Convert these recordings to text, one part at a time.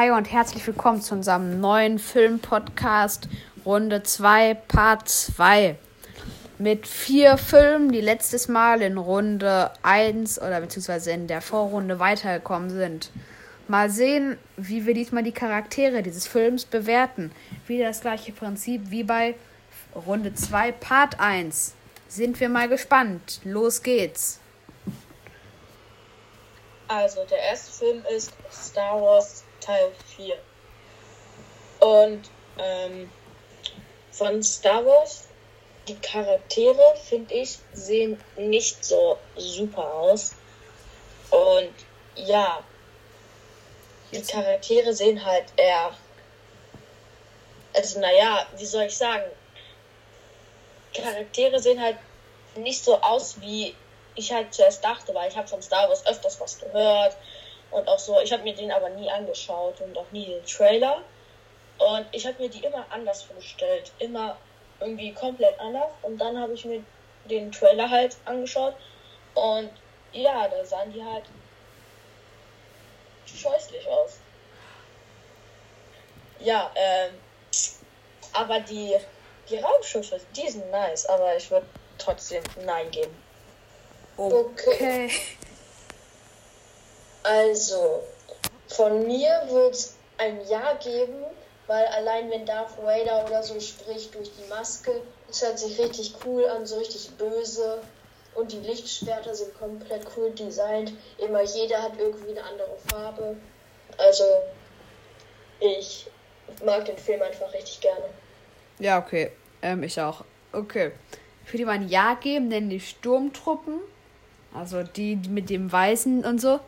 Hi und herzlich willkommen zu unserem neuen Film-Podcast Runde 2, Part 2. Mit vier Filmen, die letztes Mal in Runde 1 oder beziehungsweise in der Vorrunde weitergekommen sind. Mal sehen, wie wir diesmal die Charaktere dieses Films bewerten. Wieder das gleiche Prinzip wie bei Runde 2, Part 1. Sind wir mal gespannt. Los geht's. Also, der erste Film ist Star Wars Teil 4. Und ähm, von Star Wars, die Charaktere, finde ich, sehen nicht so super aus. Und ja, die Charaktere sehen halt eher. Also, naja, wie soll ich sagen? Charaktere sehen halt nicht so aus, wie ich halt zuerst dachte, weil ich habe von Star Wars öfters was gehört und auch so, ich habe mir den aber nie angeschaut und auch nie den Trailer. Und ich habe mir die immer anders vorgestellt, immer irgendwie komplett anders. Und dann habe ich mir den Trailer halt angeschaut und ja, da sahen die halt scheußlich aus. Ja, ähm, aber die, die Raumschiffe, die sind nice, aber ich würde trotzdem Nein geben. Okay. Also, von mir wird es ein Ja geben, weil allein wenn Darth Vader oder so spricht durch die Maske, es hört sich richtig cool an, so richtig böse. Und die Lichtschwerter sind komplett cool designt. Immer jeder hat irgendwie eine andere Farbe. Also, ich mag den Film einfach richtig gerne. Ja, okay. Ähm, ich auch. Okay. Würde ihm ein Ja geben, denn die Sturmtruppen, also die mit dem Weißen und so,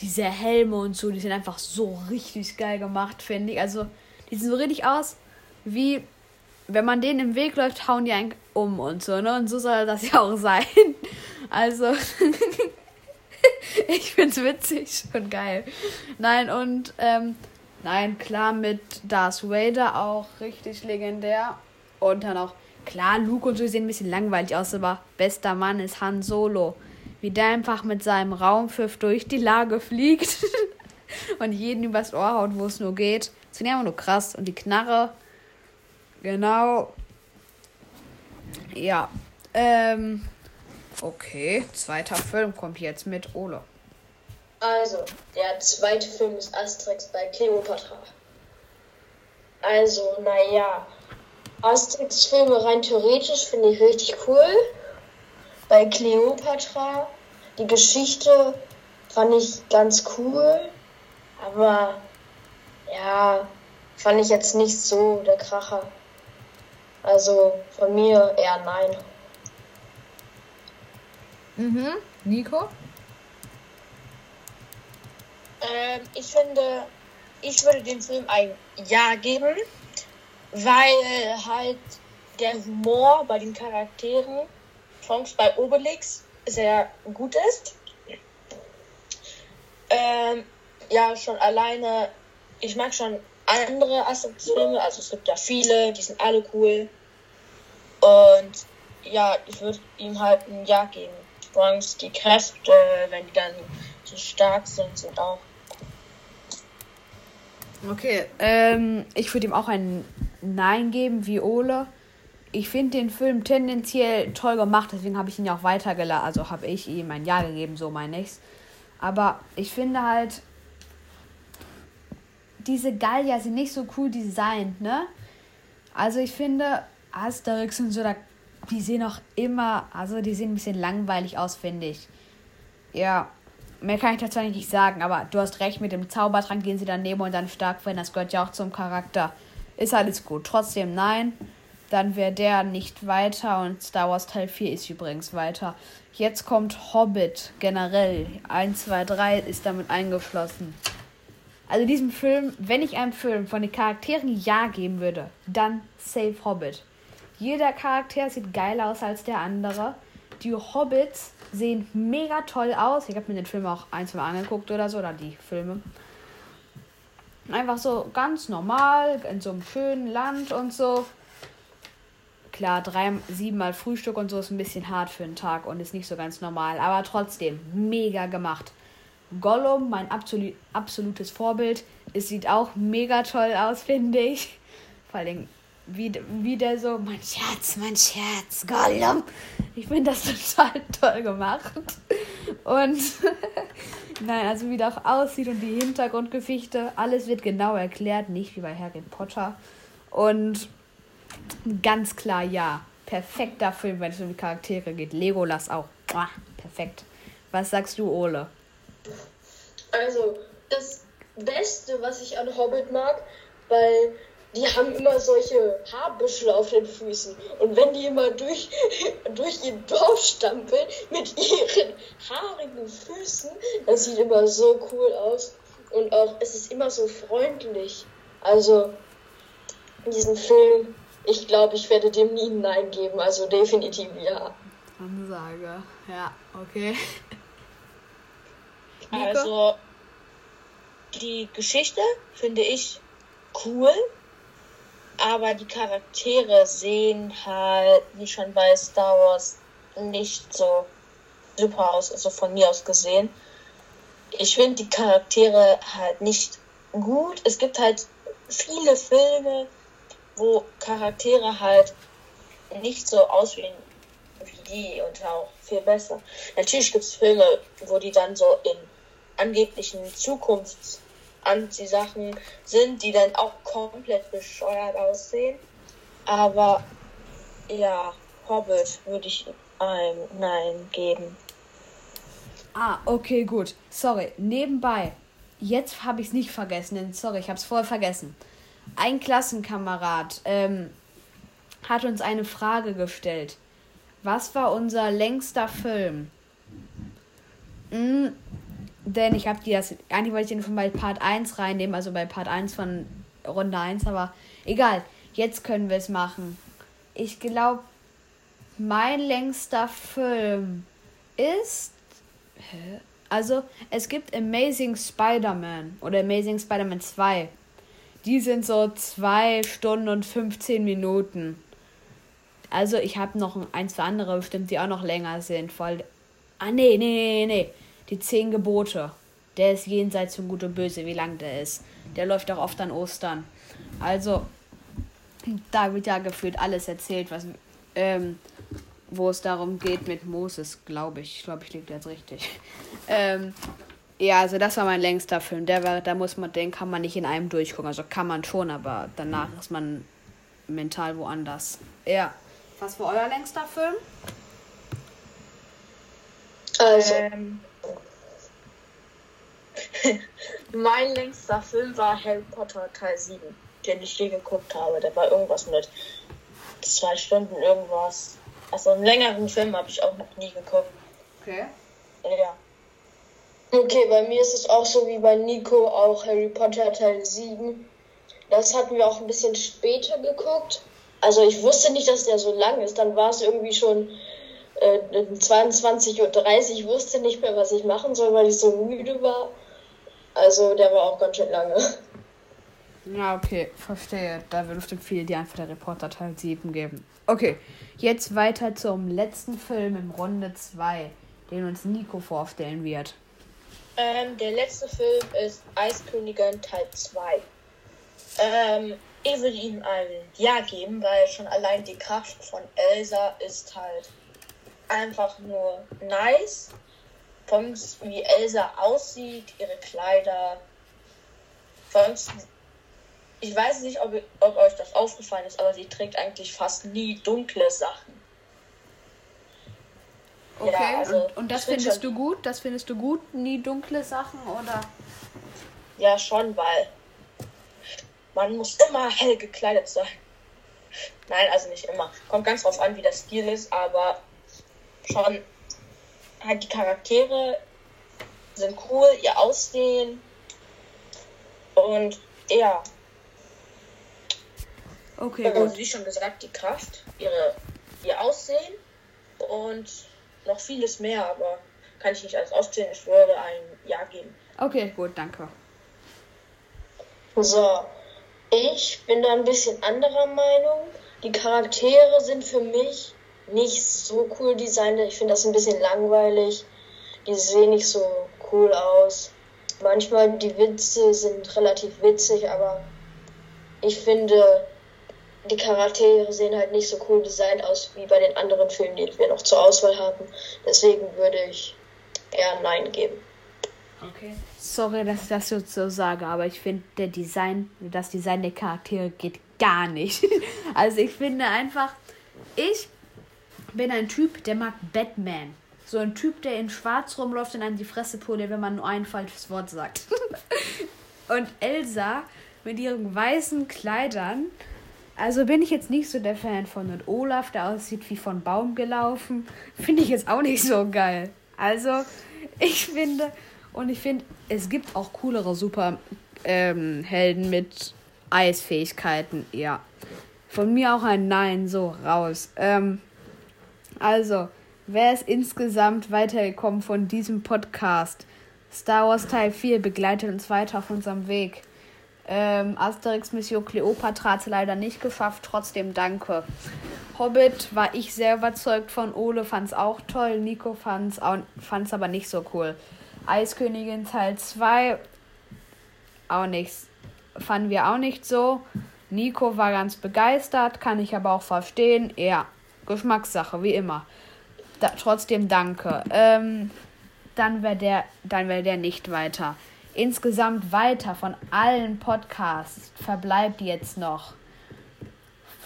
diese Helme und so, die sind einfach so richtig geil gemacht, finde ich. Also, die sehen so richtig aus, wie wenn man denen im Weg läuft, hauen die einen um und so, ne? Und so soll das ja auch sein. Also, ich find's witzig und geil. Nein, und, ähm, nein, klar, mit Darth Vader auch richtig legendär. Und dann auch, klar, Luke und so sehen ein bisschen langweilig aus, aber bester Mann ist Han Solo wie der einfach mit seinem Raumpfiff durch die Lage fliegt und jeden übers Ohr haut, wo es nur geht. Das finde ich einfach nur krass. Und die Knarre, genau. Ja. Ähm. Okay, zweiter Film kommt jetzt mit Ole. Also, der zweite Film ist Asterix bei Cleopatra. Also, naja. Asterix-Filme rein theoretisch finde ich richtig cool bei Cleopatra. Die Geschichte fand ich ganz cool, aber ja, fand ich jetzt nicht so der Kracher. Also von mir eher nein. Mhm. Nico? Ähm, ich finde, ich würde dem Film ein Ja geben, weil halt der Humor bei den Charakteren Songs bei Obelix sehr gut ist. Ähm, ja, schon alleine, ich mag schon andere Asterix-Filme, also es gibt ja viele, die sind alle cool. Und ja, ich würde ihm halt ein Ja geben. Sonst die Kräfte, wenn die dann so stark sind, sind auch. Okay, ähm, ich würde ihm auch ein Nein geben, wie Ole ich finde den Film tendenziell toll gemacht, deswegen habe ich ihn ja auch weitergeladen. Also habe ich ihm ein Ja gegeben, so meine ich's. Aber ich finde halt, diese Gallier sind nicht so cool designt, ne? Also ich finde, Asterix und so, die sehen auch immer, also die sehen ein bisschen langweilig aus, finde ich. Ja, mehr kann ich dazu eigentlich nicht sagen, aber du hast recht, mit dem Zaubertrank gehen sie daneben und dann stark werden, das gehört ja auch zum Charakter. Ist alles gut. Trotzdem nein dann wäre der nicht weiter und Star Wars Teil 4 ist übrigens weiter. Jetzt kommt Hobbit generell. 1, 2, 3 ist damit eingeschlossen. Also diesem Film, wenn ich einem Film von den Charakteren Ja geben würde, dann Save Hobbit. Jeder Charakter sieht geiler aus als der andere. Die Hobbits sehen mega toll aus. Ich habe mir den Film auch ein, zwei Mal angeguckt oder so, oder die Filme. Einfach so ganz normal, in so einem schönen Land und so. Klar, drei, siebenmal Frühstück und so ist ein bisschen hart für einen Tag und ist nicht so ganz normal, aber trotzdem mega gemacht. Gollum, mein absolut, absolutes Vorbild. es sieht auch mega toll aus, finde ich. Vor allem, wie, wie der so, mein Scherz, mein Scherz, Gollum. Ich finde das total toll gemacht. Und nein, also wie auch aussieht und die Hintergrundgeschichte, alles wird genau erklärt, nicht wie bei Harry Potter. Und ganz klar ja. Perfekter Film, wenn es um die Charaktere geht. Legolas auch. Boah, perfekt. Was sagst du, Ole? Also, das Beste, was ich an Hobbit mag, weil die haben immer solche Haarbüschel auf den Füßen. Und wenn die immer durch, durch ihr Dorf stampeln mit ihren haarigen Füßen, das sieht immer so cool aus. Und auch, es ist immer so freundlich. Also, diesen Film, ich glaube, ich werde dem nie Nein geben. Also definitiv ja. Ansage. Ja, okay. Also, die Geschichte finde ich cool, aber die Charaktere sehen halt, wie schon bei Star Wars, nicht so super aus, also von mir aus gesehen. Ich finde die Charaktere halt nicht gut. Es gibt halt viele Filme, wo Charaktere halt nicht so aussehen wie die und auch viel besser. Natürlich gibt es Filme, wo die dann so in angeblichen Zukunfts-Anti-Sachen sind, die dann auch komplett bescheuert aussehen. Aber ja, Hobbit würde ich ein Nein geben. Ah, okay, gut. Sorry. Nebenbei. Jetzt habe ich es nicht vergessen. Sorry, ich habe es voll vergessen. Ein Klassenkamerad ähm, hat uns eine Frage gestellt. Was war unser längster Film? Hm, denn ich habe die das. Eigentlich wollte ich den von bei Part 1 reinnehmen, also bei Part 1 von Runde 1, aber egal. Jetzt können wir es machen. Ich glaube, mein längster Film ist. Also, es gibt Amazing Spider-Man oder Amazing Spider-Man 2. Die sind so 2 Stunden und 15 Minuten. Also, ich habe noch ein, zwei andere bestimmt, die auch noch länger sind. Voll. Ah, nee, nee, nee, nee. Die zehn Gebote. Der ist jenseits von Gut und Böse, wie lang der ist. Der läuft auch oft an Ostern. Also, da wird ja gefühlt alles erzählt, was, ähm, wo es darum geht mit Moses, glaube ich. Ich glaube, ich liege jetzt richtig. ähm, ja, also das war mein längster Film. Der war, da muss man, den kann man nicht in einem durchgucken. Also kann man schon, aber danach ist man mental woanders. Ja. Was war euer längster Film? Also. Ähm, mein längster Film war Harry Potter Teil 7, den ich je geguckt habe. Der war irgendwas mit zwei Stunden irgendwas. Also einen längeren Film habe ich auch noch nie geguckt. Okay. Ja. Okay, bei mir ist es auch so wie bei Nico, auch Harry Potter Teil 7. Das hatten wir auch ein bisschen später geguckt. Also ich wusste nicht, dass der so lang ist. Dann war es irgendwie schon äh, 22.30 Uhr. Ich wusste nicht mehr, was ich machen soll, weil ich so müde war. Also der war auch ganz schön lange. Ja, okay, verstehe. Da bestimmt viel die einfach der Reporter Teil 7 geben. Okay, jetzt weiter zum letzten Film im Runde 2, den uns Nico vorstellen wird. Ähm, der letzte Film ist Eiskönigin Teil 2. Ähm, ich würde ihm ein Ja geben, weil schon allein die Kraft von Elsa ist halt einfach nur nice. Von wie Elsa aussieht, ihre Kleider. Von ich weiß nicht, ob, ob euch das aufgefallen ist, aber sie trägt eigentlich fast nie dunkle Sachen. Okay, ja, also und, und das findest du gut? Das findest du gut? Nie dunkle Sachen oder? Ja, schon, weil man muss immer hell gekleidet sein. Nein, also nicht immer. Kommt ganz drauf an, wie der Stil ist, aber schon halt die Charaktere sind cool, ihr Aussehen und ja. Okay. Und wie schon gesagt, die Kraft, ihre, ihr Aussehen und noch vieles mehr, aber kann ich nicht alles aufzählen. Ich würde ein Ja geben. Okay, gut, danke. So, ich bin da ein bisschen anderer Meinung. Die Charaktere sind für mich nicht so cool designt. Ich finde das ein bisschen langweilig. Die sehen nicht so cool aus. manchmal die Witze sind relativ witzig, aber ich finde, die Charaktere sehen halt nicht so cool designt aus wie bei den anderen Filmen, die wir noch zur Auswahl haben. Deswegen würde ich eher Nein geben. Okay. Sorry, dass ich das so sage, aber ich finde, der Design, das Design der Charaktere geht gar nicht. Also ich finde einfach, ich bin ein Typ, der mag Batman. So ein Typ, der in schwarz rumläuft und einem die Fresse poliert, wenn man nur ein falsches Wort sagt. und Elsa mit ihren weißen Kleidern. Also bin ich jetzt nicht so der Fan von. Und Olaf, der aussieht wie von Baum gelaufen, finde ich jetzt auch nicht so geil. Also ich finde, und ich finde, es gibt auch coolere Superhelden ähm, mit Eisfähigkeiten. Ja. Von mir auch ein Nein, so raus. Ähm, also, wer ist insgesamt weitergekommen von diesem Podcast? Star Wars Teil 4 begleitet uns weiter auf unserem Weg. Ähm, Asterix Mission Cleopatra hat es leider nicht geschafft, trotzdem danke. Hobbit war ich sehr überzeugt von. Ole fand es auch toll. Nico fand es aber nicht so cool. Eiskönigin Teil 2 auch nichts. Fanden wir auch nicht so. Nico war ganz begeistert, kann ich aber auch verstehen. Ja, Geschmackssache, wie immer. Da, trotzdem danke. Ähm, dann wäre der, dann wäre der nicht weiter. Insgesamt weiter von allen Podcasts verbleibt jetzt noch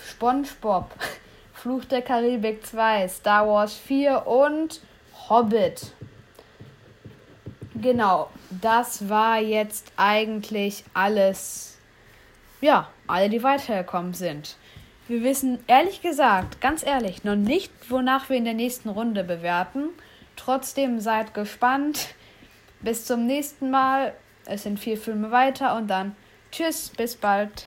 SpongeBob, Fluch der Karibik 2, Star Wars 4 und Hobbit. Genau, das war jetzt eigentlich alles. Ja, alle, die weitergekommen sind. Wir wissen ehrlich gesagt, ganz ehrlich, noch nicht, wonach wir in der nächsten Runde bewerten. Trotzdem seid gespannt. Bis zum nächsten Mal. Es sind vier Filme weiter und dann tschüss, bis bald.